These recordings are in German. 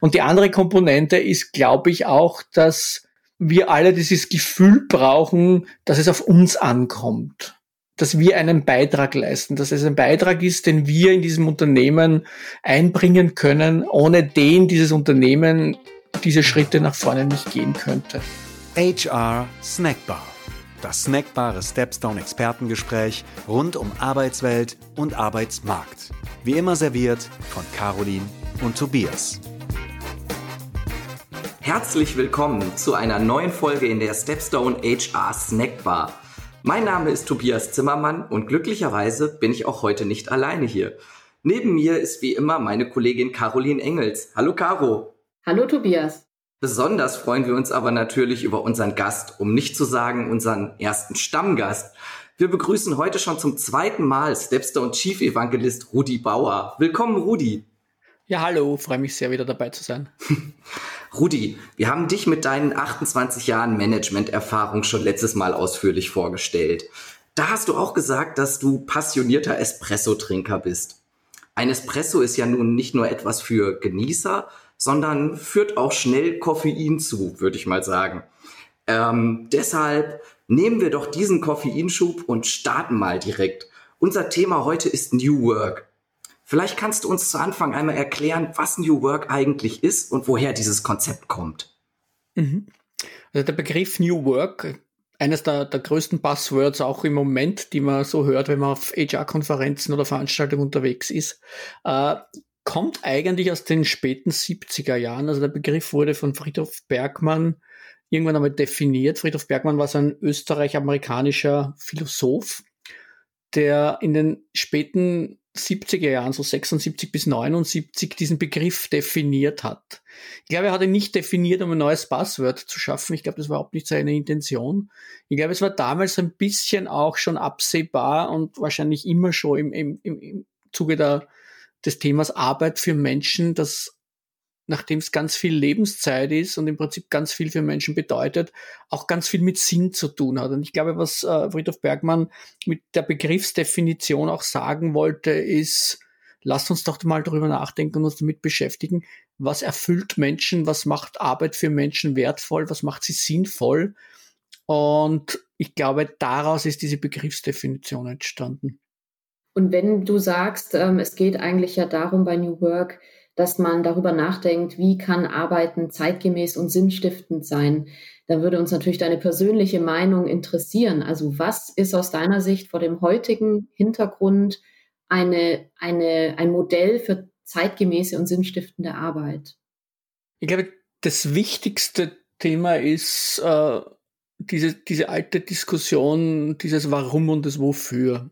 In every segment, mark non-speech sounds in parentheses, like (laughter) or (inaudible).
Und die andere Komponente ist, glaube ich, auch, dass wir alle dieses Gefühl brauchen, dass es auf uns ankommt. Dass wir einen Beitrag leisten, dass es ein Beitrag ist, den wir in diesem Unternehmen einbringen können, ohne den dieses Unternehmen diese Schritte nach vorne nicht gehen könnte. HR Snackbar. Das snackbare Stepstone Expertengespräch rund um Arbeitswelt und Arbeitsmarkt. Wie immer serviert von Caroline und Tobias. Herzlich willkommen zu einer neuen Folge in der Stepstone HR Snackbar. Mein Name ist Tobias Zimmermann und glücklicherweise bin ich auch heute nicht alleine hier. Neben mir ist wie immer meine Kollegin Caroline Engels. Hallo Caro. Hallo Tobias. Besonders freuen wir uns aber natürlich über unseren Gast, um nicht zu sagen unseren ersten Stammgast. Wir begrüßen heute schon zum zweiten Mal Stepstone Chief Evangelist Rudi Bauer. Willkommen, Rudi. Ja, hallo, freue mich sehr, wieder dabei zu sein. (laughs) Rudi, wir haben dich mit deinen 28 Jahren Management-Erfahrung schon letztes Mal ausführlich vorgestellt. Da hast du auch gesagt, dass du passionierter Espresso-Trinker bist. Ein Espresso ist ja nun nicht nur etwas für Genießer, sondern führt auch schnell Koffein zu, würde ich mal sagen. Ähm, deshalb nehmen wir doch diesen Koffeinschub und starten mal direkt. Unser Thema heute ist New Work. Vielleicht kannst du uns zu Anfang einmal erklären, was New Work eigentlich ist und woher dieses Konzept kommt. Mhm. Also der Begriff New Work, eines der, der größten Buzzwords auch im Moment, die man so hört, wenn man auf HR-Konferenzen oder Veranstaltungen unterwegs ist, äh, kommt eigentlich aus den späten 70er Jahren. Also der Begriff wurde von Friedhof Bergmann irgendwann einmal definiert. Friedhof Bergmann war so ein österreich-amerikanischer Philosoph, der in den späten 70er Jahren, so 76 bis 79, diesen Begriff definiert hat. Ich glaube, er hat ihn nicht definiert, um ein neues Passwort zu schaffen. Ich glaube, das war überhaupt nicht seine Intention. Ich glaube, es war damals ein bisschen auch schon absehbar und wahrscheinlich immer schon im, im, im, Zuge der, des Themas Arbeit für Menschen, dass nachdem es ganz viel Lebenszeit ist und im Prinzip ganz viel für Menschen bedeutet, auch ganz viel mit Sinn zu tun hat. Und ich glaube, was äh, Friedhof Bergmann mit der Begriffsdefinition auch sagen wollte, ist, lasst uns doch mal darüber nachdenken und uns damit beschäftigen, was erfüllt Menschen, was macht Arbeit für Menschen wertvoll, was macht sie sinnvoll. Und ich glaube, daraus ist diese Begriffsdefinition entstanden. Und wenn du sagst, ähm, es geht eigentlich ja darum bei New Work, dass man darüber nachdenkt, wie kann Arbeiten zeitgemäß und sinnstiftend sein. Da würde uns natürlich deine persönliche Meinung interessieren. Also was ist aus deiner Sicht vor dem heutigen Hintergrund eine, eine, ein Modell für zeitgemäße und sinnstiftende Arbeit? Ich glaube, das wichtigste Thema ist äh, diese, diese alte Diskussion, dieses Warum und das Wofür.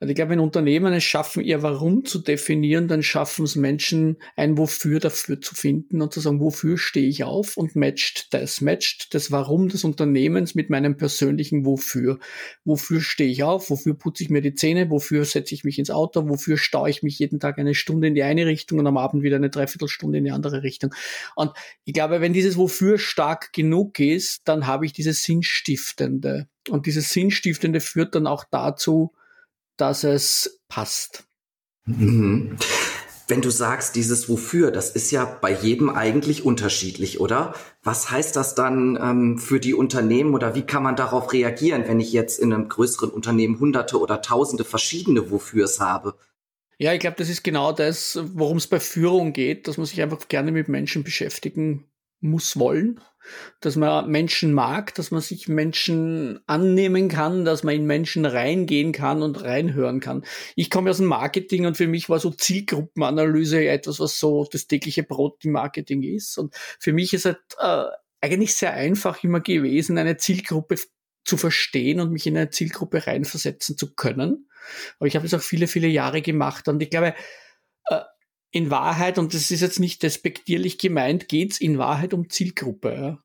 Also ich glaube, wenn Unternehmen es schaffen, ihr Warum zu definieren, dann schaffen es Menschen, ein Wofür dafür zu finden und zu sagen, wofür stehe ich auf und matcht das, matcht das Warum des Unternehmens mit meinem persönlichen Wofür. Wofür stehe ich auf, wofür putze ich mir die Zähne, wofür setze ich mich ins Auto, wofür staue ich mich jeden Tag eine Stunde in die eine Richtung und am Abend wieder eine Dreiviertelstunde in die andere Richtung. Und ich glaube, wenn dieses Wofür stark genug ist, dann habe ich dieses Sinnstiftende. Und dieses Sinnstiftende führt dann auch dazu, dass es passt. Mhm. Wenn du sagst, dieses Wofür, das ist ja bei jedem eigentlich unterschiedlich, oder? Was heißt das dann ähm, für die Unternehmen oder wie kann man darauf reagieren, wenn ich jetzt in einem größeren Unternehmen hunderte oder tausende verschiedene Wofürs habe? Ja, ich glaube, das ist genau das, worum es bei Führung geht, dass man sich einfach gerne mit Menschen beschäftigen muss wollen, dass man Menschen mag, dass man sich Menschen annehmen kann, dass man in Menschen reingehen kann und reinhören kann. Ich komme aus dem Marketing und für mich war so Zielgruppenanalyse etwas, was so das tägliche Brot im Marketing ist. Und für mich ist es halt, äh, eigentlich sehr einfach immer gewesen, eine Zielgruppe zu verstehen und mich in eine Zielgruppe reinversetzen zu können. Aber ich habe das auch viele, viele Jahre gemacht und ich glaube, äh, in Wahrheit, und das ist jetzt nicht despektierlich gemeint, geht's in Wahrheit um Zielgruppe.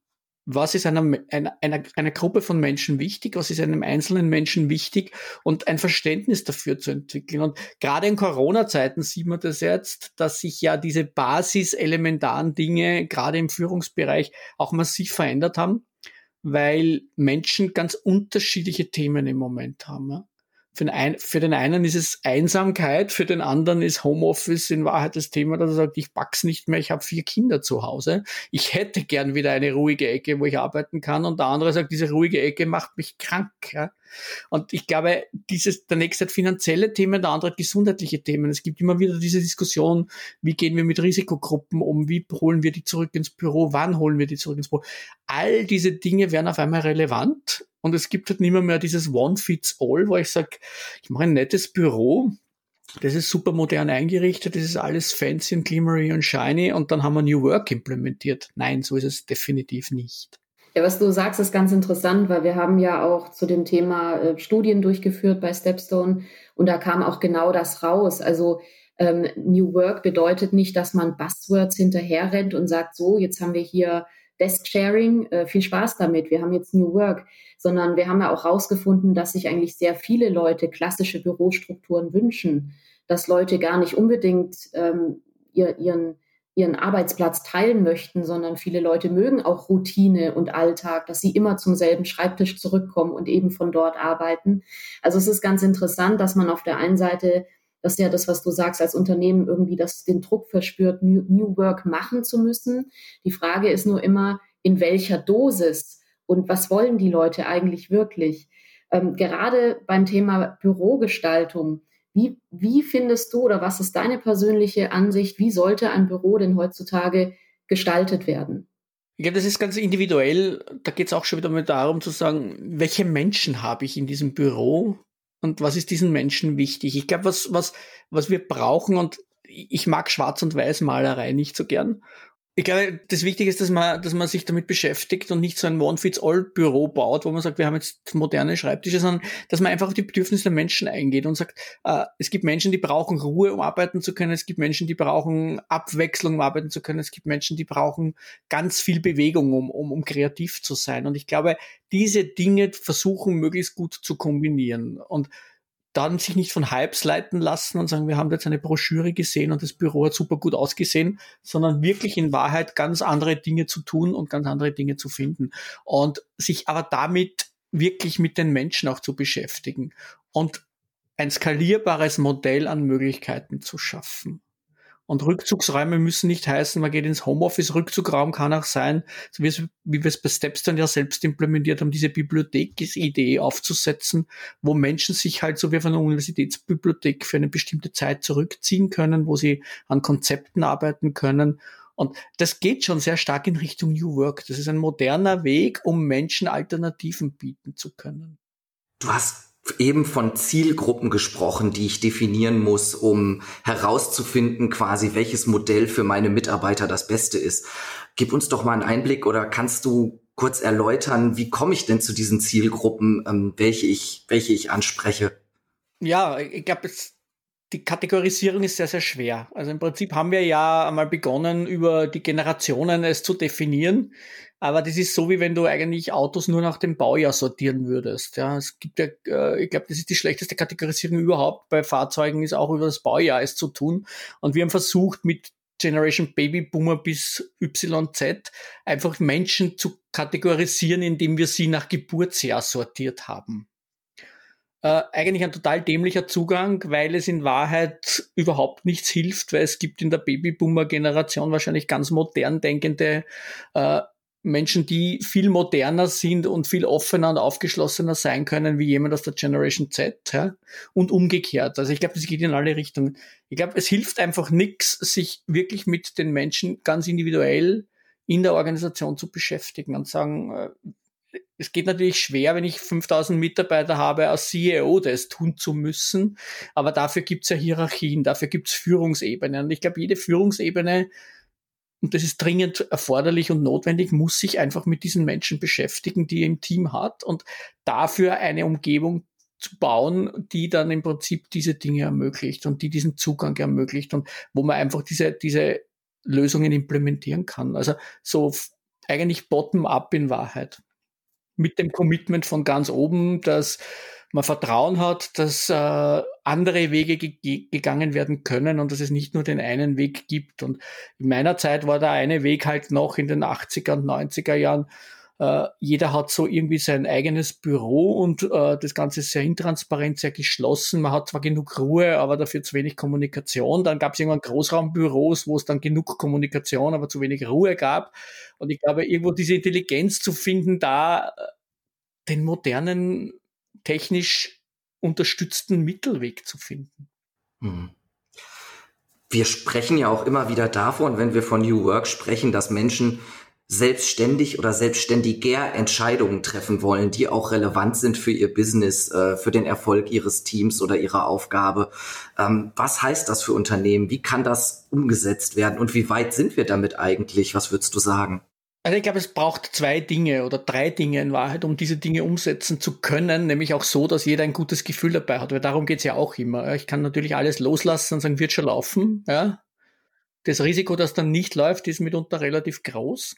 Was ist einer, einer, einer, einer Gruppe von Menschen wichtig? Was ist einem einzelnen Menschen wichtig? Und ein Verständnis dafür zu entwickeln. Und gerade in Corona-Zeiten sieht man das jetzt, dass sich ja diese basiselementaren Dinge gerade im Führungsbereich auch massiv verändert haben, weil Menschen ganz unterschiedliche Themen im Moment haben. Ja. Für den, einen, für den einen ist es Einsamkeit, für den anderen ist Homeoffice in Wahrheit das Thema, dass er sagt, ich pack's nicht mehr, ich habe vier Kinder zu Hause. Ich hätte gern wieder eine ruhige Ecke, wo ich arbeiten kann. Und der andere sagt, diese ruhige Ecke macht mich krank. Ja? Und ich glaube, dieses, der nächste hat finanzielle Themen, der andere hat gesundheitliche Themen. Es gibt immer wieder diese Diskussion, wie gehen wir mit Risikogruppen um, wie holen wir die zurück ins Büro, wann holen wir die zurück ins Büro. All diese Dinge werden auf einmal relevant und es gibt halt nicht mehr, mehr dieses One-Fits-All, wo ich sage, ich mache ein nettes Büro, das ist super modern eingerichtet, das ist alles fancy und glimmery und shiny und dann haben wir New Work implementiert. Nein, so ist es definitiv nicht. Ja, was du sagst, ist ganz interessant, weil wir haben ja auch zu dem Thema äh, Studien durchgeführt bei Stepstone und da kam auch genau das raus. Also ähm, New Work bedeutet nicht, dass man Buzzwords hinterherrennt und sagt, so, jetzt haben wir hier Desk Sharing, äh, viel Spaß damit, wir haben jetzt New Work, sondern wir haben ja auch herausgefunden, dass sich eigentlich sehr viele Leute klassische Bürostrukturen wünschen, dass Leute gar nicht unbedingt ähm, ihr, ihren, ihren Arbeitsplatz teilen möchten, sondern viele Leute mögen auch Routine und Alltag, dass sie immer zum selben Schreibtisch zurückkommen und eben von dort arbeiten. Also es ist ganz interessant, dass man auf der einen Seite das ist ja das, was du sagst, als Unternehmen irgendwie das, den Druck verspürt, New, New Work machen zu müssen. Die Frage ist nur immer, in welcher Dosis und was wollen die Leute eigentlich wirklich? Ähm, gerade beim Thema Bürogestaltung, wie, wie findest du oder was ist deine persönliche Ansicht, wie sollte ein Büro denn heutzutage gestaltet werden? Ja, das ist ganz individuell. Da geht es auch schon wieder mal darum zu sagen, welche Menschen habe ich in diesem Büro? Und was ist diesen Menschen wichtig? Ich glaube, was, was, was wir brauchen und ich mag Schwarz- und Weiß-Malerei nicht so gern. Ich glaube, das Wichtige ist, dass man, dass man sich damit beschäftigt und nicht so ein One-Fits-All-Büro baut, wo man sagt, wir haben jetzt moderne Schreibtische, sondern dass man einfach auf die Bedürfnisse der Menschen eingeht und sagt, äh, es gibt Menschen, die brauchen Ruhe, um arbeiten zu können, es gibt Menschen, die brauchen Abwechslung, um arbeiten zu können, es gibt Menschen, die brauchen ganz viel Bewegung, um, um, um kreativ zu sein. Und ich glaube, diese Dinge versuchen möglichst gut zu kombinieren. Und dann sich nicht von Hypes leiten lassen und sagen, wir haben jetzt eine Broschüre gesehen und das Büro hat super gut ausgesehen, sondern wirklich in Wahrheit ganz andere Dinge zu tun und ganz andere Dinge zu finden. Und sich aber damit wirklich mit den Menschen auch zu beschäftigen und ein skalierbares Modell an Möglichkeiten zu schaffen. Und Rückzugsräume müssen nicht heißen, man geht ins Homeoffice. Rückzugraum kann auch sein, so wie, wir es bei Steps dann ja selbst implementiert haben, diese Bibliothek-Idee aufzusetzen, wo Menschen sich halt so wie auf einer Universitätsbibliothek für eine bestimmte Zeit zurückziehen können, wo sie an Konzepten arbeiten können. Und das geht schon sehr stark in Richtung New Work. Das ist ein moderner Weg, um Menschen Alternativen bieten zu können. Du hast eben von Zielgruppen gesprochen, die ich definieren muss, um herauszufinden, quasi welches Modell für meine Mitarbeiter das Beste ist. Gib uns doch mal einen Einblick oder kannst du kurz erläutern, wie komme ich denn zu diesen Zielgruppen, ähm, welche ich, welche ich anspreche? Ja, ich glaube, die Kategorisierung ist sehr, sehr schwer. Also im Prinzip haben wir ja einmal begonnen, über die Generationen es zu definieren. Aber das ist so, wie wenn du eigentlich Autos nur nach dem Baujahr sortieren würdest. Ja, es gibt ja, äh, ich glaube, das ist die schlechteste Kategorisierung überhaupt bei Fahrzeugen, ist auch über das Baujahr es zu tun. Und wir haben versucht, mit Generation Baby Boomer bis YZ einfach Menschen zu kategorisieren, indem wir sie nach Geburtsjahr sortiert haben. Äh, eigentlich ein total dämlicher Zugang, weil es in Wahrheit überhaupt nichts hilft, weil es gibt in der Babyboomer-Generation wahrscheinlich ganz modern denkende äh, Menschen, die viel moderner sind und viel offener und aufgeschlossener sein können wie jemand aus der Generation Z ja? und umgekehrt. Also ich glaube, das geht in alle Richtungen. Ich glaube, es hilft einfach nichts, sich wirklich mit den Menschen ganz individuell in der Organisation zu beschäftigen und sagen, äh, es geht natürlich schwer, wenn ich 5000 Mitarbeiter habe, als CEO das tun zu müssen, aber dafür gibt es ja Hierarchien, dafür gibt es Führungsebenen. Und ich glaube, jede Führungsebene und das ist dringend erforderlich und notwendig, muss sich einfach mit diesen Menschen beschäftigen, die er im Team hat und dafür eine Umgebung zu bauen, die dann im Prinzip diese Dinge ermöglicht und die diesen Zugang ermöglicht und wo man einfach diese, diese Lösungen implementieren kann. Also so eigentlich bottom-up in Wahrheit. Mit dem Commitment von ganz oben, dass man Vertrauen hat, dass äh, andere Wege ge gegangen werden können und dass es nicht nur den einen Weg gibt. Und in meiner Zeit war der eine Weg halt noch in den 80er und 90er Jahren äh, jeder hat so irgendwie sein eigenes Büro und äh, das Ganze ist sehr intransparent, sehr geschlossen. Man hat zwar genug Ruhe, aber dafür zu wenig Kommunikation. Dann gab es irgendwann Großraumbüros, wo es dann genug Kommunikation, aber zu wenig Ruhe gab. Und ich glaube, irgendwo diese Intelligenz zu finden, da äh, den modernen, technisch unterstützten Mittelweg zu finden. Mhm. Wir sprechen ja auch immer wieder davon, wenn wir von New Work sprechen, dass Menschen selbstständig oder selbstständiger Entscheidungen treffen wollen, die auch relevant sind für ihr Business, äh, für den Erfolg ihres Teams oder ihrer Aufgabe. Ähm, was heißt das für Unternehmen? Wie kann das umgesetzt werden und wie weit sind wir damit eigentlich? Was würdest du sagen? Also ich glaube, es braucht zwei Dinge oder drei Dinge in Wahrheit, um diese Dinge umsetzen zu können, nämlich auch so, dass jeder ein gutes Gefühl dabei hat, weil darum geht's ja auch immer. Ich kann natürlich alles loslassen und sagen, wird schon laufen. Ja? Das Risiko, dass dann nicht läuft, ist mitunter relativ groß.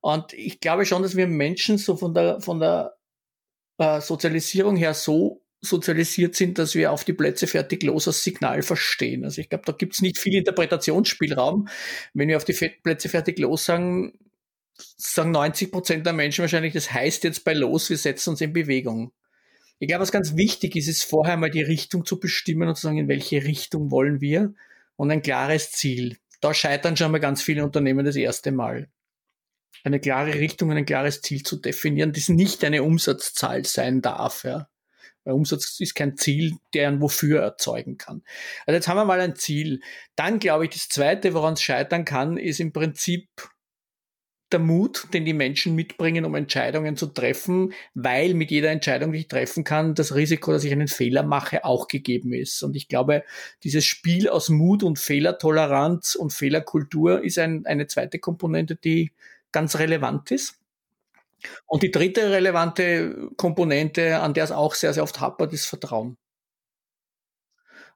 Und ich glaube schon, dass wir Menschen so von der, von der äh, Sozialisierung her so sozialisiert sind, dass wir auf die Plätze fertig los als Signal verstehen. Also ich glaube, da gibt's nicht viel Interpretationsspielraum. Wenn wir auf die Plätze fertig los sagen, sagen 90 Prozent der Menschen wahrscheinlich, das heißt jetzt bei los, wir setzen uns in Bewegung. Ich glaube, was ganz wichtig ist, ist vorher mal die Richtung zu bestimmen und zu sagen, in welche Richtung wollen wir und ein klares Ziel. Da scheitern schon mal ganz viele Unternehmen das erste Mal. Eine klare Richtung und ein klares Ziel zu definieren, das nicht eine Umsatzzahl sein darf. Ja. Weil Umsatz ist kein Ziel, der ein Wofür erzeugen kann. Also jetzt haben wir mal ein Ziel. Dann glaube ich, das Zweite, woran es scheitern kann, ist im Prinzip der Mut, den die Menschen mitbringen, um Entscheidungen zu treffen, weil mit jeder Entscheidung, die ich treffen kann, das Risiko, dass ich einen Fehler mache, auch gegeben ist. Und ich glaube, dieses Spiel aus Mut und Fehlertoleranz und Fehlerkultur ist ein, eine zweite Komponente, die ganz relevant ist. Und die dritte relevante Komponente, an der es auch sehr, sehr oft hapert, ist Vertrauen.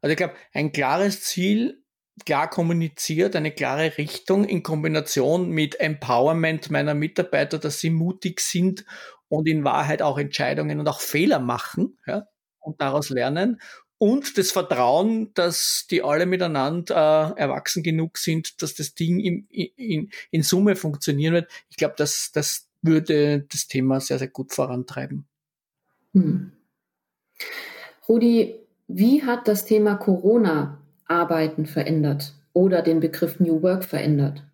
Also ich glaube, ein klares Ziel klar kommuniziert, eine klare Richtung in Kombination mit Empowerment meiner Mitarbeiter, dass sie mutig sind und in Wahrheit auch Entscheidungen und auch Fehler machen ja, und daraus lernen. Und das Vertrauen, dass die alle miteinander äh, erwachsen genug sind, dass das Ding in, in, in Summe funktionieren wird. Ich glaube, das, das würde das Thema sehr, sehr gut vorantreiben. Hm. Rudi, wie hat das Thema Corona Arbeiten verändert oder den Begriff New Work verändert?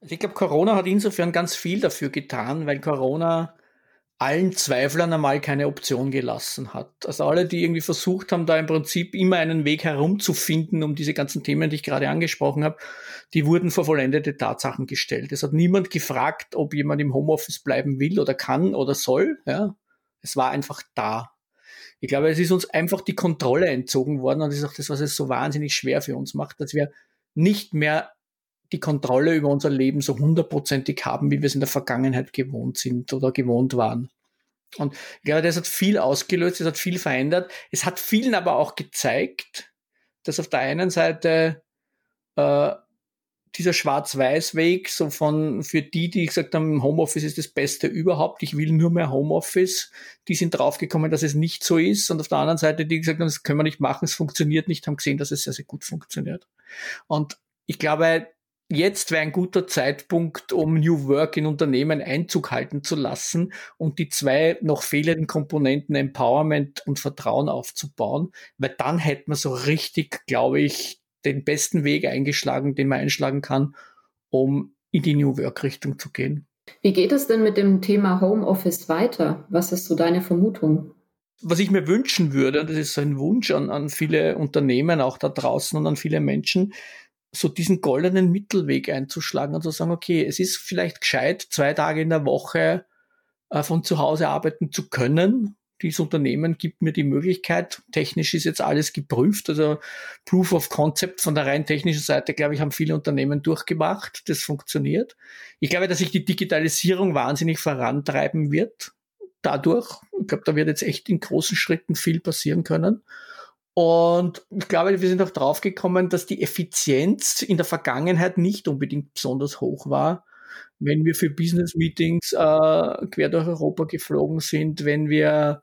Also ich glaube, Corona hat insofern ganz viel dafür getan, weil Corona allen Zweiflern einmal keine Option gelassen hat. Also alle, die irgendwie versucht haben, da im Prinzip immer einen Weg herumzufinden, um diese ganzen Themen, die ich gerade angesprochen habe, die wurden vor vollendete Tatsachen gestellt. Es hat niemand gefragt, ob jemand im Homeoffice bleiben will oder kann oder soll. Ja, es war einfach da. Ich glaube, es ist uns einfach die Kontrolle entzogen worden und das ist auch das, was es so wahnsinnig schwer für uns macht, dass wir nicht mehr die Kontrolle über unser Leben so hundertprozentig haben, wie wir es in der Vergangenheit gewohnt sind oder gewohnt waren. Und ich glaube, das hat viel ausgelöst, es hat viel verändert. Es hat vielen aber auch gezeigt, dass auf der einen Seite äh, dieser Schwarz-Weiß-Weg, so von, für die, die gesagt haben, Homeoffice ist das Beste überhaupt, ich will nur mehr Homeoffice, die sind draufgekommen, dass es nicht so ist. Und auf der anderen Seite, die gesagt haben, das können wir nicht machen, es funktioniert nicht, haben gesehen, dass es sehr, sehr gut funktioniert. Und ich glaube, jetzt wäre ein guter Zeitpunkt, um New Work in Unternehmen Einzug halten zu lassen und die zwei noch fehlenden Komponenten Empowerment und Vertrauen aufzubauen, weil dann hätten wir so richtig, glaube ich, den besten Weg eingeschlagen, den man einschlagen kann, um in die New Work-Richtung zu gehen. Wie geht es denn mit dem Thema Homeoffice weiter? Was ist so deine Vermutung? Was ich mir wünschen würde, und das ist ein Wunsch an, an viele Unternehmen, auch da draußen und an viele Menschen, so diesen goldenen Mittelweg einzuschlagen und zu sagen, okay, es ist vielleicht gescheit, zwei Tage in der Woche äh, von zu Hause arbeiten zu können dieses Unternehmen gibt mir die Möglichkeit, technisch ist jetzt alles geprüft, also Proof of Concept von der rein technischen Seite, glaube ich, haben viele Unternehmen durchgemacht, das funktioniert. Ich glaube, dass sich die Digitalisierung wahnsinnig vorantreiben wird dadurch. Ich glaube, da wird jetzt echt in großen Schritten viel passieren können. Und ich glaube, wir sind auch draufgekommen, dass die Effizienz in der Vergangenheit nicht unbedingt besonders hoch war wenn wir für Business Meetings äh, quer durch Europa geflogen sind, wenn wir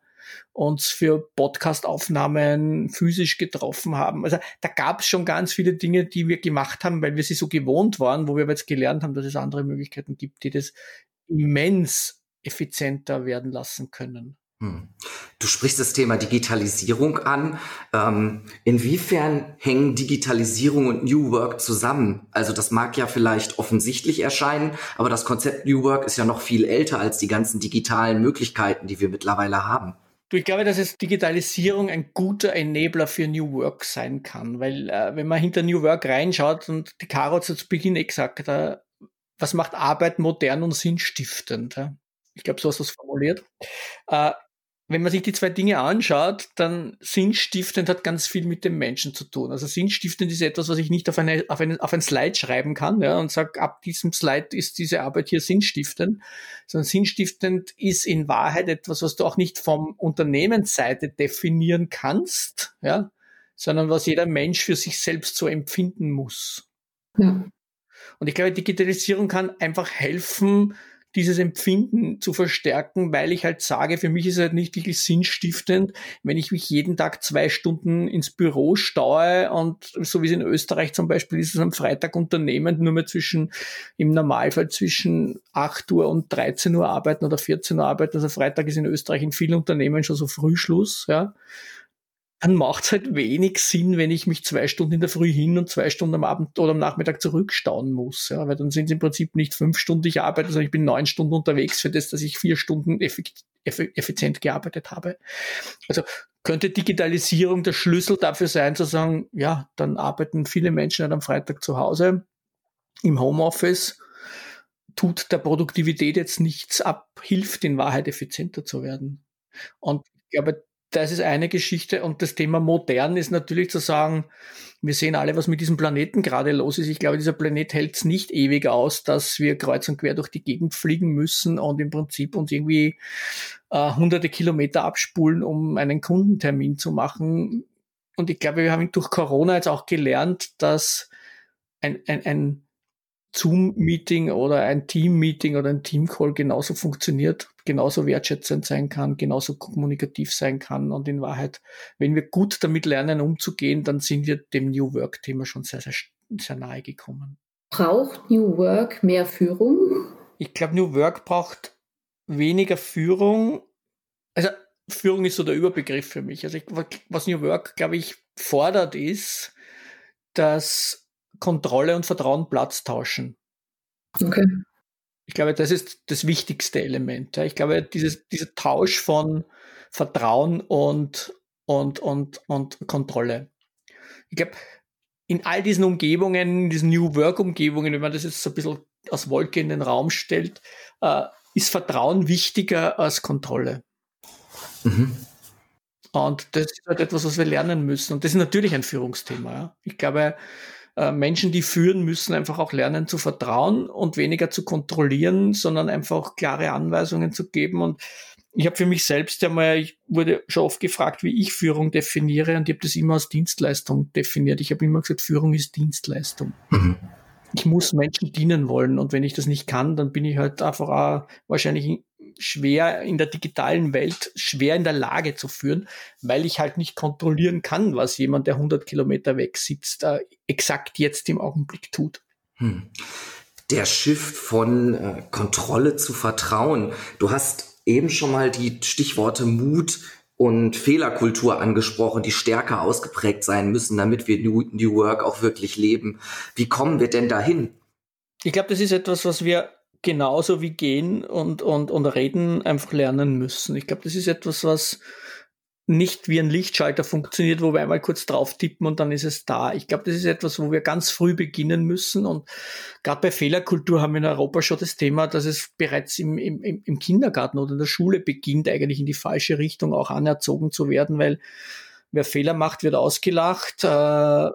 uns für Podcast-Aufnahmen physisch getroffen haben. Also da gab es schon ganz viele Dinge, die wir gemacht haben, weil wir sie so gewohnt waren, wo wir aber jetzt gelernt haben, dass es andere Möglichkeiten gibt, die das immens effizienter werden lassen können. Hm. Du sprichst das Thema Digitalisierung an. Ähm, inwiefern hängen Digitalisierung und New Work zusammen? Also das mag ja vielleicht offensichtlich erscheinen, aber das Konzept New Work ist ja noch viel älter als die ganzen digitalen Möglichkeiten, die wir mittlerweile haben. Du, ich glaube, dass es Digitalisierung ein guter Enabler für New Work sein kann, weil äh, wenn man hinter New Work reinschaut und die Caro hat zu Beginn eh gesagt, äh, was macht Arbeit modern und sinnstiftend? Äh? Ich glaube, so hast du es formuliert. Äh, wenn man sich die zwei Dinge anschaut, dann sinnstiftend hat ganz viel mit dem Menschen zu tun. Also sinnstiftend ist etwas, was ich nicht auf, eine, auf, eine, auf ein Slide schreiben kann ja, und sage, ab diesem Slide ist diese Arbeit hier sinnstiftend, sondern sinnstiftend ist in Wahrheit etwas, was du auch nicht vom Unternehmensseite definieren kannst, ja, sondern was jeder Mensch für sich selbst so empfinden muss. Ja. Und ich glaube, Digitalisierung kann einfach helfen, dieses Empfinden zu verstärken, weil ich halt sage, für mich ist es halt nicht wirklich sinnstiftend, wenn ich mich jeden Tag zwei Stunden ins Büro staue und so wie es in Österreich zum Beispiel ist, es am Freitag unternehmend nur mehr zwischen, im Normalfall zwischen 8 Uhr und 13 Uhr arbeiten oder 14 Uhr arbeiten. Also Freitag ist in Österreich in vielen Unternehmen schon so Frühschluss, ja dann macht es halt wenig Sinn, wenn ich mich zwei Stunden in der Früh hin und zwei Stunden am Abend oder am Nachmittag zurückstauen muss. Ja, weil dann sind es im Prinzip nicht fünf Stunden, ich arbeite, sondern ich bin neun Stunden unterwegs für das, dass ich vier Stunden effizient gearbeitet habe. Also könnte Digitalisierung der Schlüssel dafür sein, zu sagen, ja, dann arbeiten viele Menschen halt am Freitag zu Hause im Homeoffice, tut der Produktivität jetzt nichts ab, hilft in Wahrheit effizienter zu werden. Und ich glaube, das ist eine Geschichte. Und das Thema modern ist natürlich zu sagen, wir sehen alle, was mit diesem Planeten gerade los ist. Ich glaube, dieser Planet hält es nicht ewig aus, dass wir kreuz und quer durch die Gegend fliegen müssen und im Prinzip uns irgendwie äh, hunderte Kilometer abspulen, um einen Kundentermin zu machen. Und ich glaube, wir haben durch Corona jetzt auch gelernt, dass ein, ein, ein Zoom-Meeting oder ein Team-Meeting oder ein Team-Call genauso funktioniert, genauso wertschätzend sein kann, genauso kommunikativ sein kann. Und in Wahrheit, wenn wir gut damit lernen, umzugehen, dann sind wir dem New Work-Thema schon sehr, sehr, sehr nahe gekommen. Braucht New Work mehr Führung? Ich glaube, New Work braucht weniger Führung. Also Führung ist so der Überbegriff für mich. Also ich, was New Work, glaube ich, fordert, ist, dass Kontrolle und Vertrauen Platz tauschen. Okay. Ich glaube, das ist das wichtigste Element. Ich glaube, dieses, dieser Tausch von Vertrauen und, und, und, und Kontrolle. Ich glaube, in all diesen Umgebungen, in diesen New Work-Umgebungen, wenn man das jetzt so ein bisschen aus Wolke in den Raum stellt, äh, ist Vertrauen wichtiger als Kontrolle. Mhm. Und das ist halt etwas, was wir lernen müssen. Und das ist natürlich ein Führungsthema. Ja. Ich glaube, äh, Menschen, die führen, müssen einfach auch lernen zu vertrauen und weniger zu kontrollieren, sondern einfach klare Anweisungen zu geben. Und ich habe für mich selbst einmal, ich wurde schon oft gefragt, wie ich Führung definiere und ich habe das immer als Dienstleistung definiert. Ich habe immer gesagt, Führung ist Dienstleistung. Mhm. Ich muss Menschen dienen wollen und wenn ich das nicht kann, dann bin ich halt einfach auch wahrscheinlich schwer in der digitalen Welt schwer in der Lage zu führen, weil ich halt nicht kontrollieren kann, was jemand, der 100 Kilometer weg sitzt, äh, exakt jetzt im Augenblick tut. Hm. Der Shift von äh, Kontrolle zu Vertrauen. Du hast eben schon mal die Stichworte Mut und Fehlerkultur angesprochen, die stärker ausgeprägt sein müssen, damit wir New, New Work auch wirklich leben. Wie kommen wir denn dahin? Ich glaube, das ist etwas, was wir genauso wie gehen und, und, und reden einfach lernen müssen. Ich glaube, das ist etwas, was nicht wie ein Lichtschalter funktioniert, wo wir einmal kurz drauf tippen und dann ist es da. Ich glaube, das ist etwas, wo wir ganz früh beginnen müssen. Und gerade bei Fehlerkultur haben wir in Europa schon das Thema, dass es bereits im, im, im Kindergarten oder in der Schule beginnt, eigentlich in die falsche Richtung auch anerzogen zu werden, weil wer Fehler macht, wird ausgelacht. Äh,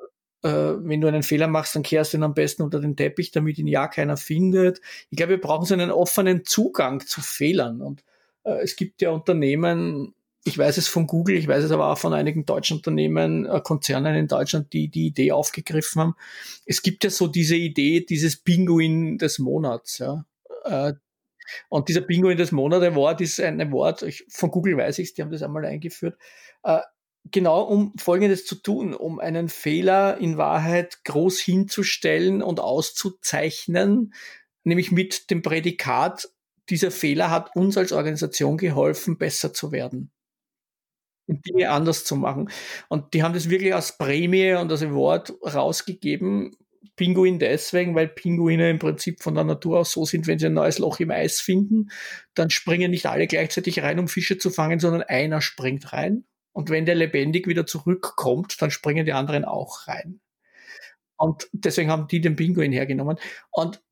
wenn du einen Fehler machst, dann kehrst du ihn am besten unter den Teppich, damit ihn ja keiner findet. Ich glaube, wir brauchen so einen offenen Zugang zu Fehlern. Und äh, es gibt ja Unternehmen, ich weiß es von Google, ich weiß es aber auch von einigen deutschen Unternehmen, äh, Konzernen in Deutschland, die die Idee aufgegriffen haben. Es gibt ja so diese Idee, dieses Pinguin des Monats. Ja. Äh, und dieser Pinguin des Monats Award ist ein Award, ich, von Google weiß ich es, die haben das einmal eingeführt. Genau um Folgendes zu tun, um einen Fehler in Wahrheit groß hinzustellen und auszuzeichnen, nämlich mit dem Prädikat, dieser Fehler hat uns als Organisation geholfen, besser zu werden und Dinge anders zu machen. Und die haben das wirklich als Prämie und als Award rausgegeben. Pinguin deswegen, weil Pinguine im Prinzip von der Natur aus so sind, wenn sie ein neues Loch im Eis finden, dann springen nicht alle gleichzeitig rein, um Fische zu fangen, sondern einer springt rein. Und wenn der lebendig wieder zurückkommt, dann springen die anderen auch rein. Und deswegen haben die den Pinguin hergenommen. Und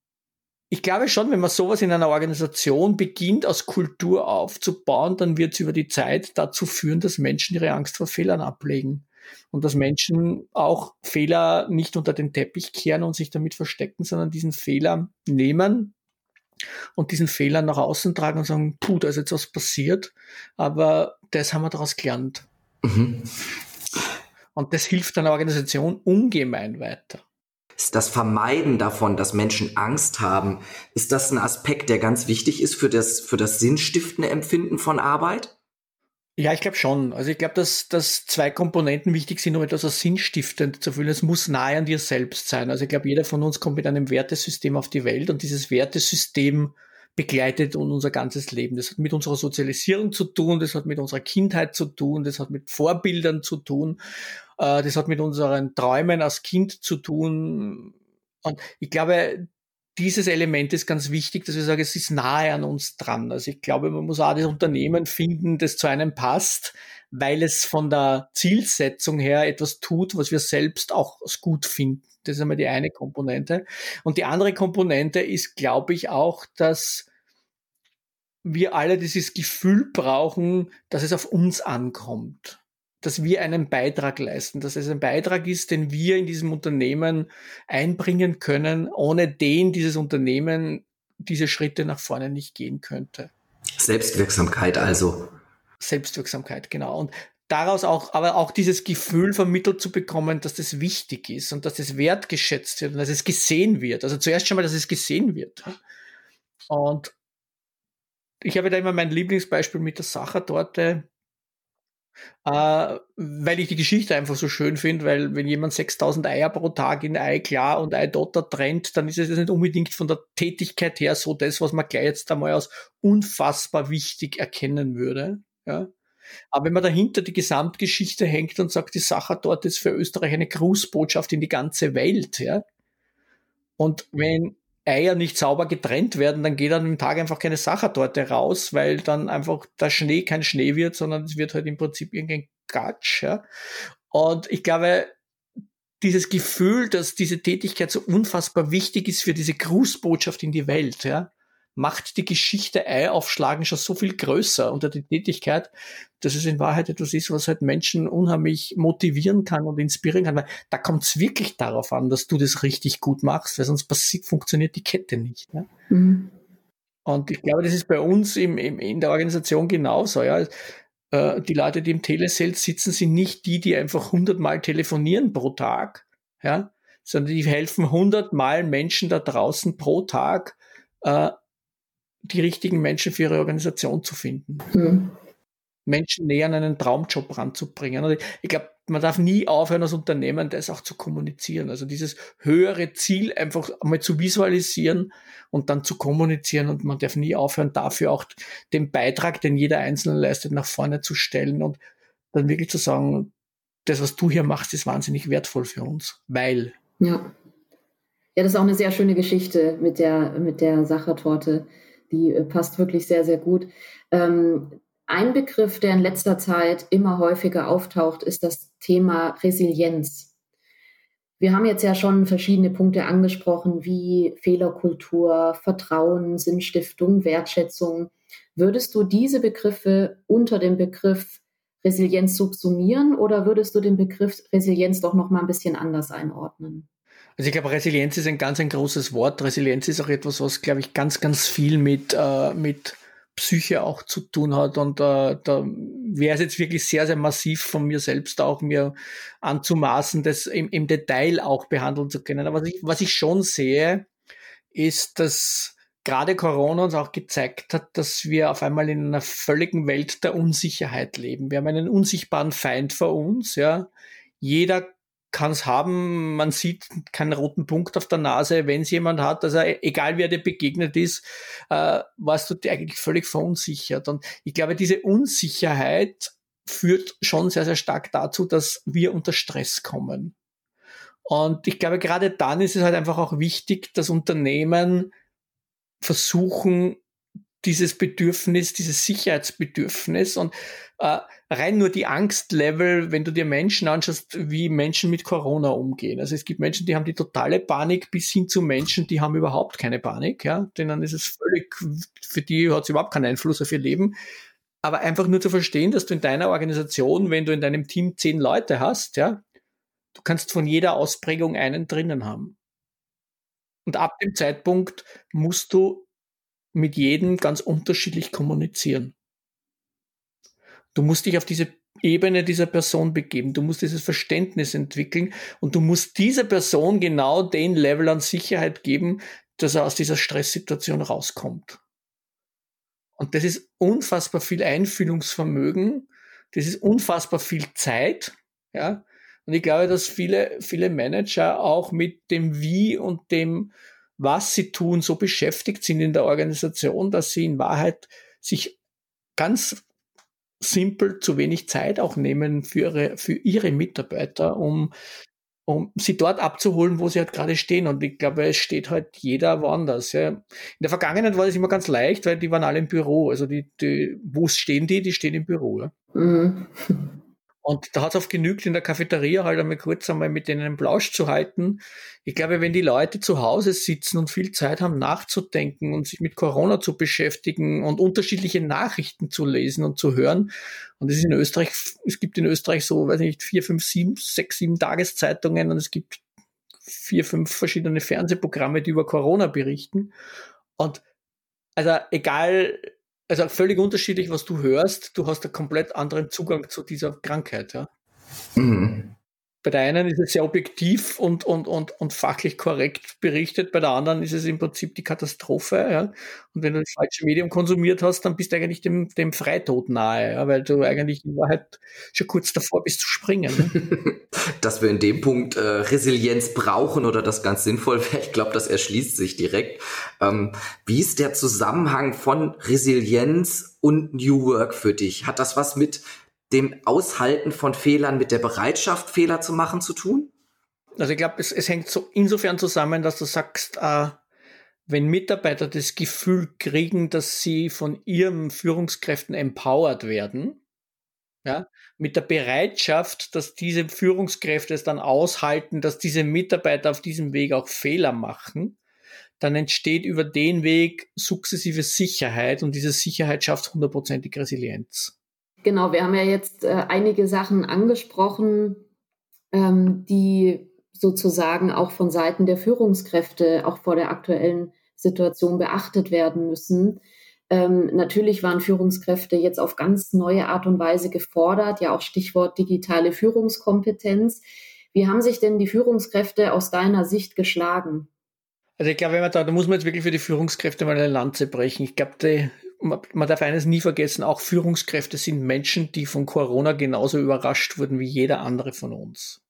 ich glaube schon, wenn man sowas in einer Organisation beginnt, aus Kultur aufzubauen, dann wird es über die Zeit dazu führen, dass Menschen ihre Angst vor Fehlern ablegen. Und dass Menschen auch Fehler nicht unter den Teppich kehren und sich damit verstecken, sondern diesen Fehler nehmen und diesen Fehler nach außen tragen und sagen, puh, da ist jetzt was passiert, aber das haben wir daraus gelernt. Mhm. Und das hilft einer Organisation ungemein weiter ist das Vermeiden davon, dass Menschen Angst haben, ist das ein Aspekt, der ganz wichtig ist für das, für das sinnstiftende Empfinden von Arbeit? Ja, ich glaube schon. Also ich glaube, dass, dass zwei Komponenten wichtig sind, um etwas als sinnstiftend zu fühlen. Es muss nahe an dir selbst sein. Also ich glaube, jeder von uns kommt mit einem Wertesystem auf die Welt und dieses Wertesystem begleitet unser ganzes Leben. Das hat mit unserer Sozialisierung zu tun, das hat mit unserer Kindheit zu tun, das hat mit Vorbildern zu tun, äh, das hat mit unseren Träumen als Kind zu tun. Und ich glaube, dieses Element ist ganz wichtig, dass wir sagen, es ist nahe an uns dran. Also ich glaube, man muss auch das Unternehmen finden, das zu einem passt, weil es von der Zielsetzung her etwas tut, was wir selbst auch gut finden. Das ist einmal die eine Komponente. Und die andere Komponente ist, glaube ich, auch, dass wir alle dieses Gefühl brauchen, dass es auf uns ankommt. Dass wir einen Beitrag leisten, dass es ein Beitrag ist, den wir in diesem Unternehmen einbringen können, ohne den dieses Unternehmen diese Schritte nach vorne nicht gehen könnte. Selbstwirksamkeit also. Selbstwirksamkeit, genau. Und daraus auch, aber auch dieses Gefühl vermittelt zu bekommen, dass das wichtig ist und dass das wertgeschätzt wird und dass es gesehen wird. Also zuerst schon mal, dass es gesehen wird. Und ich habe da immer mein Lieblingsbeispiel mit der Sachertorte, äh, weil ich die Geschichte einfach so schön finde, weil wenn jemand 6000 Eier pro Tag in Ei klar und Ei Dotter trennt, dann ist es nicht unbedingt von der Tätigkeit her so das, was man gleich jetzt einmal als unfassbar wichtig erkennen würde. Ja. Aber wenn man dahinter die Gesamtgeschichte hängt und sagt, die Sache dort ist für Österreich eine Grußbotschaft in die ganze Welt, ja. Und wenn Eier nicht sauber getrennt werden, dann geht an dem Tag einfach keine Sachertorte raus, weil dann einfach der Schnee kein Schnee wird, sondern es wird halt im Prinzip irgendein Gatsch, ja. Und ich glaube, dieses Gefühl, dass diese Tätigkeit so unfassbar wichtig ist für diese Grußbotschaft in die Welt, ja, macht die Geschichte Ei aufschlagen schon so viel größer unter die Tätigkeit, dass es in Wahrheit etwas ist, was halt Menschen unheimlich motivieren kann und inspirieren kann, weil da kommt es wirklich darauf an, dass du das richtig gut machst, weil sonst passiert, funktioniert die Kette nicht. Ne? Mhm. Und ich glaube, das ist bei uns im, im, in der Organisation genauso. Ja. Äh, die Leute, die im Telesales sitzen, sind nicht die, die einfach hundertmal telefonieren pro Tag, ja, sondern die helfen hundertmal Menschen da draußen pro Tag, äh, die richtigen Menschen für ihre Organisation zu finden. Mhm. Menschen näher an einen Traumjob ranzubringen. Und ich glaube, man darf nie aufhören, als Unternehmen das auch zu kommunizieren. Also dieses höhere Ziel einfach einmal zu visualisieren und dann zu kommunizieren. Und man darf nie aufhören, dafür auch den Beitrag, den jeder Einzelne leistet, nach vorne zu stellen und dann wirklich zu sagen, das, was du hier machst, ist wahnsinnig wertvoll für uns, weil. Ja. Ja, das ist auch eine sehr schöne Geschichte mit der, mit der Sachertorte die äh, passt wirklich sehr, sehr gut. Ähm, ein Begriff, der in letzter Zeit immer häufiger auftaucht, ist das Thema Resilienz. Wir haben jetzt ja schon verschiedene Punkte angesprochen, wie Fehlerkultur, Vertrauen, Sinnstiftung, Wertschätzung. Würdest du diese Begriffe unter dem Begriff Resilienz subsumieren oder würdest du den Begriff Resilienz doch noch mal ein bisschen anders einordnen? Also ich glaube, Resilienz ist ein ganz ein großes Wort. Resilienz ist auch etwas, was, glaube ich, ganz, ganz viel mit, äh, mit Psyche auch zu tun hat. Und äh, da wäre es jetzt wirklich sehr, sehr massiv von mir selbst auch mir anzumaßen, das im, im Detail auch behandeln zu können. Aber was ich, was ich schon sehe, ist, dass gerade Corona uns auch gezeigt hat, dass wir auf einmal in einer völligen Welt der Unsicherheit leben. Wir haben einen unsichtbaren Feind vor uns, ja. Jeder kann es haben, man sieht keinen roten Punkt auf der Nase, wenn es jemand hat, also egal wer dir begegnet ist, äh, warst du dir eigentlich völlig verunsichert. Und ich glaube, diese Unsicherheit führt schon sehr, sehr stark dazu, dass wir unter Stress kommen. Und ich glaube, gerade dann ist es halt einfach auch wichtig, dass Unternehmen versuchen, dieses Bedürfnis, dieses Sicherheitsbedürfnis und äh, rein nur die Angstlevel, wenn du dir Menschen anschaust, wie Menschen mit Corona umgehen. Also es gibt Menschen, die haben die totale Panik, bis hin zu Menschen, die haben überhaupt keine Panik. Ja, denen ist es völlig, für die hat es überhaupt keinen Einfluss auf ihr Leben. Aber einfach nur zu verstehen, dass du in deiner Organisation, wenn du in deinem Team zehn Leute hast, ja, du kannst von jeder Ausprägung einen drinnen haben. Und ab dem Zeitpunkt musst du mit jedem ganz unterschiedlich kommunizieren. Du musst dich auf diese Ebene dieser Person begeben. Du musst dieses Verständnis entwickeln und du musst dieser Person genau den Level an Sicherheit geben, dass er aus dieser Stresssituation rauskommt. Und das ist unfassbar viel Einfühlungsvermögen. Das ist unfassbar viel Zeit. Ja. Und ich glaube, dass viele, viele Manager auch mit dem Wie und dem was sie tun, so beschäftigt sind in der Organisation, dass sie in Wahrheit sich ganz simpel zu wenig Zeit auch nehmen für ihre, für ihre Mitarbeiter, um, um sie dort abzuholen, wo sie halt gerade stehen. Und ich glaube, es steht halt jeder woanders. Ja. In der Vergangenheit war das immer ganz leicht, weil die waren alle im Büro. Also die, die wo stehen die? Die stehen im Büro. Ja. Mhm. Und da hat es oft genügt, in der Cafeteria halt einmal kurz einmal mit denen einen Plausch zu halten. Ich glaube, wenn die Leute zu Hause sitzen und viel Zeit haben nachzudenken und sich mit Corona zu beschäftigen und unterschiedliche Nachrichten zu lesen und zu hören, und es ist in Österreich, es gibt in Österreich so, weiß nicht, vier, fünf, sieben, sechs, sieben Tageszeitungen und es gibt vier, fünf verschiedene Fernsehprogramme, die über Corona berichten. Und also egal, also völlig unterschiedlich, was du hörst. Du hast einen komplett anderen Zugang zu dieser Krankheit. Ja? Mhm. Bei der einen ist es sehr objektiv und, und, und, und fachlich korrekt berichtet, bei der anderen ist es im Prinzip die Katastrophe. Ja? Und wenn du das falsche Medium konsumiert hast, dann bist du eigentlich dem, dem Freitod nahe, ja? weil du eigentlich in Wahrheit schon kurz davor bist zu springen. Ne? (laughs) Dass wir in dem Punkt äh, Resilienz brauchen oder das ganz sinnvoll wäre, ich glaube, das erschließt sich direkt. Ähm, wie ist der Zusammenhang von Resilienz und New Work für dich? Hat das was mit dem Aushalten von Fehlern mit der Bereitschaft, Fehler zu machen, zu tun? Also ich glaube, es, es hängt so insofern zusammen, dass du sagst, äh, wenn Mitarbeiter das Gefühl kriegen, dass sie von ihren Führungskräften empowered werden, ja, mit der Bereitschaft, dass diese Führungskräfte es dann aushalten, dass diese Mitarbeiter auf diesem Weg auch Fehler machen, dann entsteht über den Weg sukzessive Sicherheit und diese Sicherheit schafft hundertprozentig Resilienz. Genau, wir haben ja jetzt äh, einige Sachen angesprochen, ähm, die sozusagen auch von Seiten der Führungskräfte auch vor der aktuellen Situation beachtet werden müssen. Ähm, natürlich waren Führungskräfte jetzt auf ganz neue Art und Weise gefordert, ja auch Stichwort digitale Führungskompetenz. Wie haben sich denn die Führungskräfte aus deiner Sicht geschlagen? Also ich glaube, da, da muss man jetzt wirklich für die Führungskräfte mal eine Lanze brechen. Ich glaube, die man darf eines nie vergessen, auch Führungskräfte sind Menschen, die von Corona genauso überrascht wurden wie jeder andere von uns.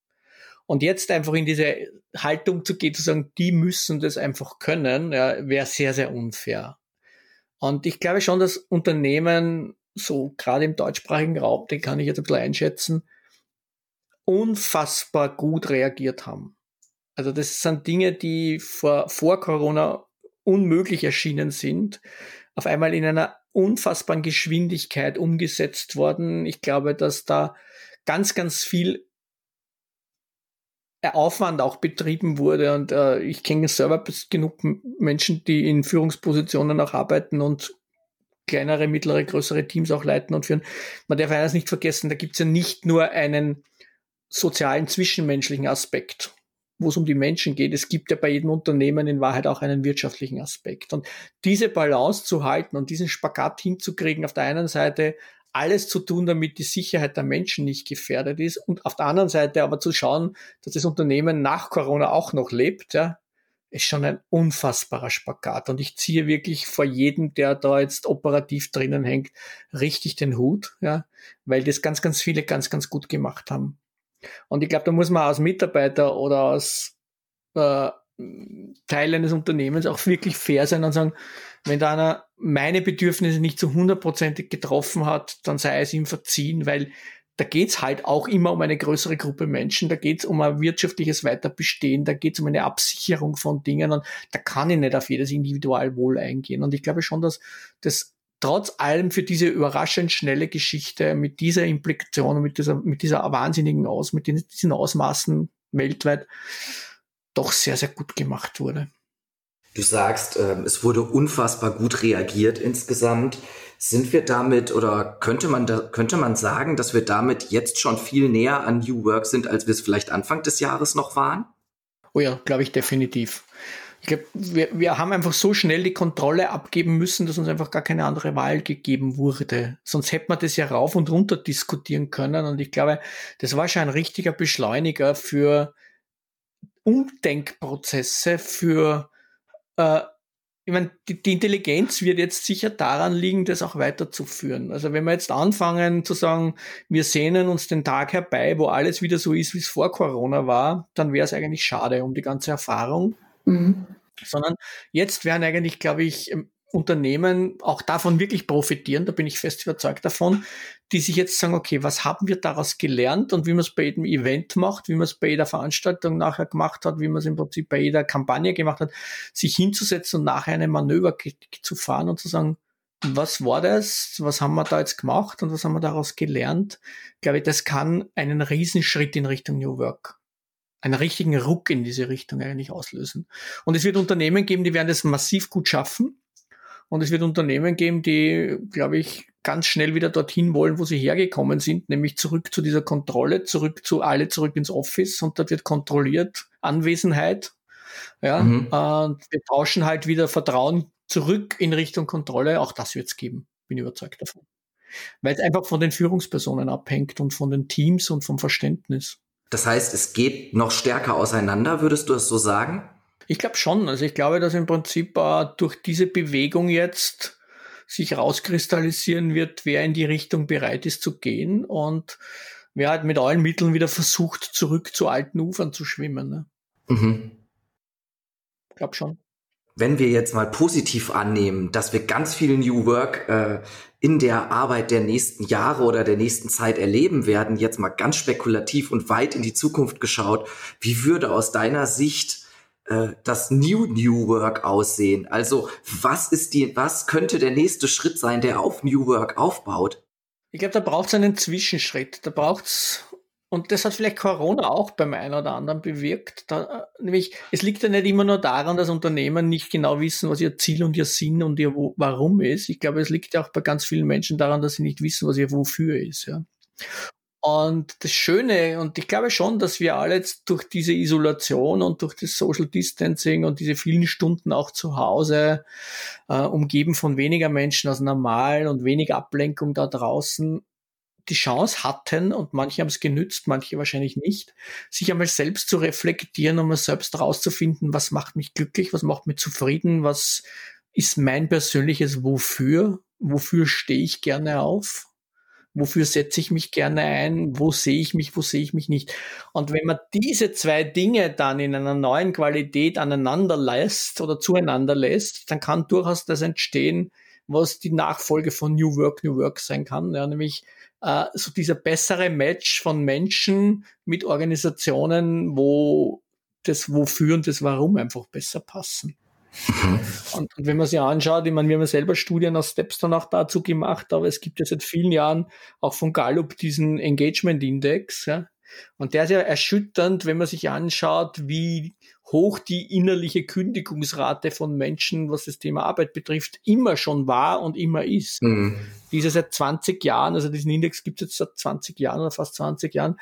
Und jetzt einfach in diese Haltung zu gehen, zu sagen, die müssen das einfach können, ja, wäre sehr, sehr unfair. Und ich glaube schon, dass Unternehmen, so gerade im deutschsprachigen Raum, den kann ich jetzt ein bisschen einschätzen, unfassbar gut reagiert haben. Also das sind Dinge, die vor, vor Corona unmöglich erschienen sind auf einmal in einer unfassbaren Geschwindigkeit umgesetzt worden. Ich glaube, dass da ganz, ganz viel Aufwand auch betrieben wurde und äh, ich kenne selber genug Menschen, die in Führungspositionen auch arbeiten und kleinere, mittlere, größere Teams auch leiten und führen. Man darf eines nicht vergessen, da gibt es ja nicht nur einen sozialen, zwischenmenschlichen Aspekt wo es um die Menschen geht. Es gibt ja bei jedem Unternehmen in Wahrheit auch einen wirtschaftlichen Aspekt. Und diese Balance zu halten und diesen Spagat hinzukriegen, auf der einen Seite alles zu tun, damit die Sicherheit der Menschen nicht gefährdet ist und auf der anderen Seite aber zu schauen, dass das Unternehmen nach Corona auch noch lebt, ja, ist schon ein unfassbarer Spagat. Und ich ziehe wirklich vor jedem, der da jetzt operativ drinnen hängt, richtig den Hut, ja, weil das ganz, ganz viele ganz, ganz gut gemacht haben. Und ich glaube, da muss man als Mitarbeiter oder als äh, Teil eines Unternehmens auch wirklich fair sein und sagen, wenn da einer meine Bedürfnisse nicht zu hundertprozentig getroffen hat, dann sei es ihm verziehen, weil da geht's halt auch immer um eine größere Gruppe Menschen, da geht's um ein wirtschaftliches Weiterbestehen, da geht's um eine Absicherung von Dingen und da kann ich nicht auf jedes Individualwohl eingehen. Und ich glaube schon, dass das trotz allem für diese überraschend schnelle Geschichte mit dieser Implikation, mit dieser, mit dieser wahnsinnigen Aus, mit diesen Ausmaßen weltweit doch sehr, sehr gut gemacht wurde. Du sagst, äh, es wurde unfassbar gut reagiert insgesamt. Sind wir damit oder könnte man da, könnte man sagen, dass wir damit jetzt schon viel näher an New Work sind, als wir es vielleicht Anfang des Jahres noch waren? Oh ja, glaube ich definitiv. Ich glaube, wir, wir haben einfach so schnell die Kontrolle abgeben müssen, dass uns einfach gar keine andere Wahl gegeben wurde. Sonst hätte man das ja rauf und runter diskutieren können. Und ich glaube, das war schon ein richtiger Beschleuniger für Umdenkprozesse, für äh, ich meine, die, die, Intelligenz wird jetzt sicher daran liegen, das auch weiterzuführen. Also wenn wir jetzt anfangen zu sagen, wir sehnen uns den Tag herbei, wo alles wieder so ist, wie es vor Corona war, dann wäre es eigentlich schade um die ganze Erfahrung. Mhm. Sondern jetzt werden eigentlich, glaube ich, Unternehmen auch davon wirklich profitieren, da bin ich fest überzeugt davon, die sich jetzt sagen, okay, was haben wir daraus gelernt und wie man es bei jedem Event macht, wie man es bei jeder Veranstaltung nachher gemacht hat, wie man es im Prinzip bei jeder Kampagne gemacht hat, sich hinzusetzen und nachher eine Manöver zu fahren und zu sagen, was war das? Was haben wir da jetzt gemacht und was haben wir daraus gelernt? Ich glaube, das kann einen Riesenschritt in Richtung New Work einen richtigen Ruck in diese Richtung eigentlich auslösen. Und es wird Unternehmen geben, die werden das massiv gut schaffen. Und es wird Unternehmen geben, die, glaube ich, ganz schnell wieder dorthin wollen, wo sie hergekommen sind, nämlich zurück zu dieser Kontrolle, zurück zu alle zurück ins Office und dort wird kontrolliert Anwesenheit. Ja, mhm. und wir tauschen halt wieder Vertrauen zurück in Richtung Kontrolle. Auch das wird es geben, bin überzeugt davon. Weil es einfach von den Führungspersonen abhängt und von den Teams und vom Verständnis. Das heißt, es geht noch stärker auseinander, würdest du es so sagen? Ich glaube schon. Also ich glaube, dass im Prinzip äh, durch diese Bewegung jetzt sich rauskristallisieren wird, wer in die Richtung bereit ist zu gehen und wer halt mit allen Mitteln wieder versucht, zurück zu alten Ufern zu schwimmen. Ne? Mhm. Ich glaube schon. Wenn wir jetzt mal positiv annehmen, dass wir ganz viel New Work äh, in der Arbeit der nächsten Jahre oder der nächsten Zeit erleben werden, jetzt mal ganz spekulativ und weit in die Zukunft geschaut, wie würde aus deiner Sicht äh, das New New Work aussehen? Also was ist die, was könnte der nächste Schritt sein, der auf New Work aufbaut? Ich glaube, da braucht es einen Zwischenschritt. Da braucht es und das hat vielleicht Corona auch beim einen oder anderen bewirkt. Da, nämlich, es liegt ja nicht immer nur daran, dass Unternehmen nicht genau wissen, was ihr Ziel und ihr Sinn und ihr Warum ist. Ich glaube, es liegt ja auch bei ganz vielen Menschen daran, dass sie nicht wissen, was ihr Wofür ist. Ja. Und das Schöne, und ich glaube schon, dass wir alle jetzt durch diese Isolation und durch das Social Distancing und diese vielen Stunden auch zu Hause, äh, umgeben von weniger Menschen als normal und wenig Ablenkung da draußen, die Chance hatten, und manche haben es genützt, manche wahrscheinlich nicht, sich einmal selbst zu reflektieren, um es selbst rauszufinden, was macht mich glücklich, was macht mich zufrieden, was ist mein persönliches Wofür, wofür stehe ich gerne auf wofür setze ich mich gerne ein, wo sehe ich mich, wo sehe ich mich nicht. Und wenn man diese zwei Dinge dann in einer neuen Qualität aneinander lässt oder zueinander lässt, dann kann durchaus das entstehen, was die Nachfolge von New Work, New Work sein kann, ja, nämlich äh, so dieser bessere Match von Menschen mit Organisationen, wo das Wofür und das Warum einfach besser passen. Mhm. Und, und, wenn man sich anschaut, ich meine, wir haben ja selber Studien aus Stepstone auch dazu gemacht, aber es gibt ja seit vielen Jahren auch von Gallup diesen Engagement Index, ja. Und der ist ja erschütternd, wenn man sich anschaut, wie hoch die innerliche Kündigungsrate von Menschen, was das Thema Arbeit betrifft, immer schon war und immer ist. Mhm. Diese seit 20 Jahren, also diesen Index gibt es jetzt seit 20 Jahren oder fast 20 Jahren,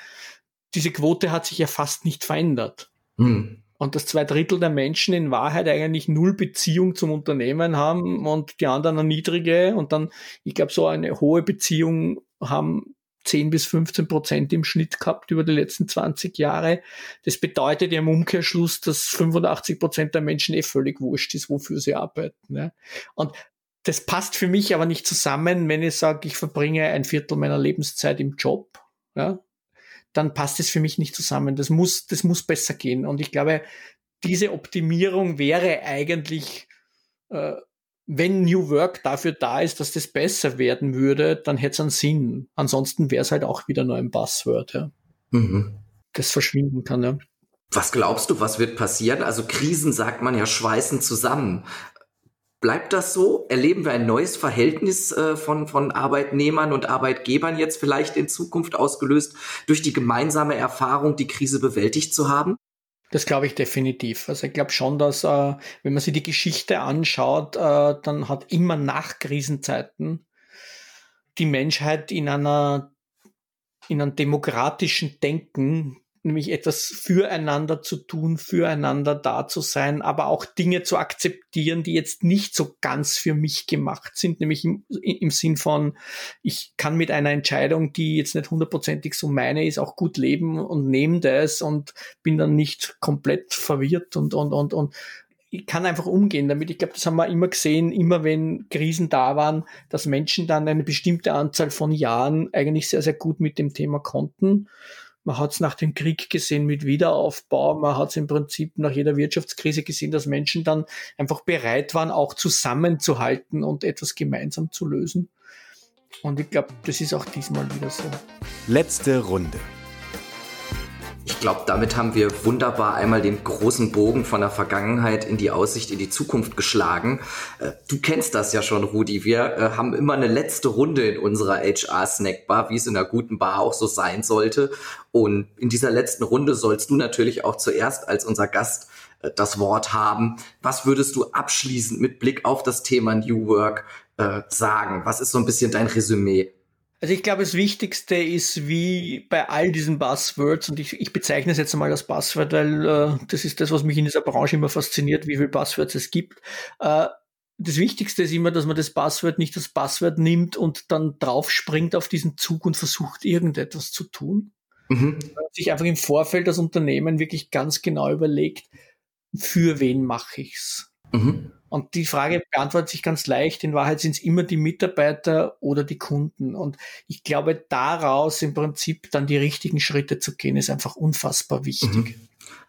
diese Quote hat sich ja fast nicht verändert. Mhm und dass zwei Drittel der Menschen in Wahrheit eigentlich null Beziehung zum Unternehmen haben und die anderen eine niedrige und dann, ich glaube, so eine hohe Beziehung haben 10 bis 15 Prozent im Schnitt gehabt über die letzten 20 Jahre. Das bedeutet ja im Umkehrschluss, dass 85 Prozent der Menschen eh völlig wurscht ist, wofür sie arbeiten. Ne? Und das passt für mich aber nicht zusammen, wenn ich sage, ich verbringe ein Viertel meiner Lebenszeit im Job. Ja? dann passt es für mich nicht zusammen. Das muss, das muss besser gehen. Und ich glaube, diese Optimierung wäre eigentlich, äh, wenn New Work dafür da ist, dass das besser werden würde, dann hätte es einen Sinn. Ansonsten wäre es halt auch wieder nur ein Buzzword, ja. Mhm. Das verschwinden kann, ja. Was glaubst du, was wird passieren? Also Krisen, sagt man ja, schweißen zusammen. Bleibt das so? Erleben wir ein neues Verhältnis äh, von, von Arbeitnehmern und Arbeitgebern jetzt vielleicht in Zukunft ausgelöst durch die gemeinsame Erfahrung, die Krise bewältigt zu haben? Das glaube ich definitiv. Also ich glaube schon, dass äh, wenn man sich die Geschichte anschaut, äh, dann hat immer nach Krisenzeiten die Menschheit in einer in einem demokratischen Denken nämlich etwas füreinander zu tun, füreinander da zu sein, aber auch Dinge zu akzeptieren, die jetzt nicht so ganz für mich gemacht sind, nämlich im, im Sinn von, ich kann mit einer Entscheidung, die jetzt nicht hundertprozentig so meine ist, auch gut leben und nehme das und bin dann nicht komplett verwirrt und, und, und, und ich kann einfach umgehen damit. Ich glaube, das haben wir immer gesehen, immer wenn Krisen da waren, dass Menschen dann eine bestimmte Anzahl von Jahren eigentlich sehr, sehr gut mit dem Thema konnten man hat es nach dem Krieg gesehen mit Wiederaufbau. Man hat es im Prinzip nach jeder Wirtschaftskrise gesehen, dass Menschen dann einfach bereit waren, auch zusammenzuhalten und etwas gemeinsam zu lösen. Und ich glaube, das ist auch diesmal wieder so. Letzte Runde. Ich glaube, damit haben wir wunderbar einmal den großen Bogen von der Vergangenheit in die Aussicht in die Zukunft geschlagen. Äh, du kennst das ja schon, Rudi. Wir äh, haben immer eine letzte Runde in unserer HR-Snackbar, wie es in einer guten Bar auch so sein sollte. Und in dieser letzten Runde sollst du natürlich auch zuerst als unser Gast äh, das Wort haben. Was würdest du abschließend mit Blick auf das Thema New Work sagen? Was ist so ein bisschen dein Resümee? Also ich glaube, das Wichtigste ist, wie bei all diesen Buzzwords, und ich, ich bezeichne es jetzt einmal als Buzzword, weil äh, das ist das, was mich in dieser Branche immer fasziniert, wie viele Buzzwords es gibt. Äh, das Wichtigste ist immer, dass man das Buzzword nicht als Buzzword nimmt und dann draufspringt auf diesen Zug und versucht, irgendetwas zu tun. Mhm. Sich einfach im Vorfeld das Unternehmen wirklich ganz genau überlegt, für wen mache ich's. Mhm. Und die Frage beantwortet sich ganz leicht. In Wahrheit sind es immer die Mitarbeiter oder die Kunden. Und ich glaube, daraus im Prinzip dann die richtigen Schritte zu gehen, ist einfach unfassbar wichtig. Mhm.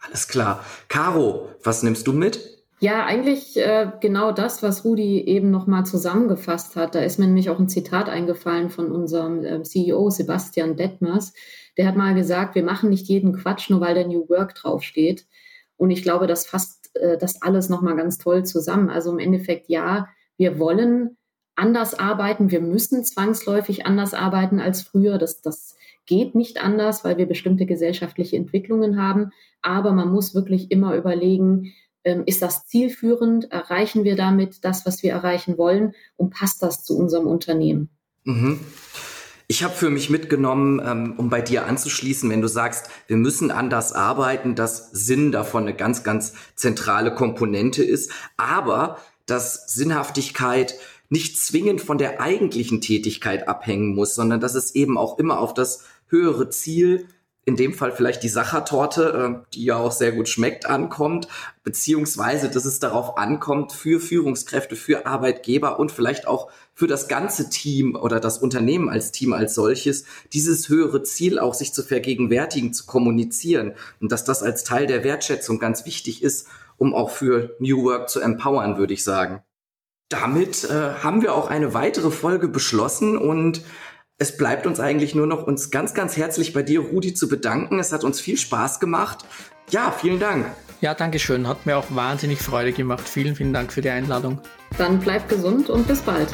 Alles klar. Caro, was nimmst du mit? Ja, eigentlich äh, genau das, was Rudi eben nochmal zusammengefasst hat. Da ist mir nämlich auch ein Zitat eingefallen von unserem äh, CEO Sebastian Detmers. Der hat mal gesagt, wir machen nicht jeden Quatsch, nur weil der New Work draufsteht. Und ich glaube, das fasst äh, das alles nochmal ganz toll zusammen. Also im Endeffekt, ja, wir wollen anders arbeiten, wir müssen zwangsläufig anders arbeiten als früher. Das, das geht nicht anders, weil wir bestimmte gesellschaftliche Entwicklungen haben. Aber man muss wirklich immer überlegen, ähm, ist das zielführend? Erreichen wir damit das, was wir erreichen wollen? Und passt das zu unserem Unternehmen? Mhm. Ich habe für mich mitgenommen, ähm, um bei dir anzuschließen, wenn du sagst, wir müssen anders arbeiten, dass Sinn davon eine ganz, ganz zentrale Komponente ist, aber dass Sinnhaftigkeit nicht zwingend von der eigentlichen Tätigkeit abhängen muss, sondern dass es eben auch immer auf das höhere Ziel in dem Fall vielleicht die Sachertorte, äh, die ja auch sehr gut schmeckt, ankommt, beziehungsweise dass es darauf ankommt, für Führungskräfte, für Arbeitgeber und vielleicht auch für das ganze Team oder das Unternehmen als Team als solches, dieses höhere Ziel auch sich zu vergegenwärtigen, zu kommunizieren und dass das als Teil der Wertschätzung ganz wichtig ist, um auch für New Work zu empowern, würde ich sagen. Damit äh, haben wir auch eine weitere Folge beschlossen und es bleibt uns eigentlich nur noch uns ganz, ganz herzlich bei dir, Rudi, zu bedanken. Es hat uns viel Spaß gemacht. Ja, vielen Dank. Ja, danke schön. Hat mir auch wahnsinnig Freude gemacht. Vielen, vielen Dank für die Einladung. Dann bleibt gesund und bis bald.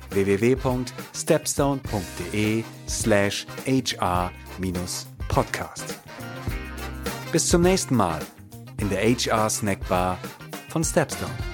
www.stepstone.de/hr-podcast. Bis zum nächsten Mal in der HR Snackbar von Stepstone.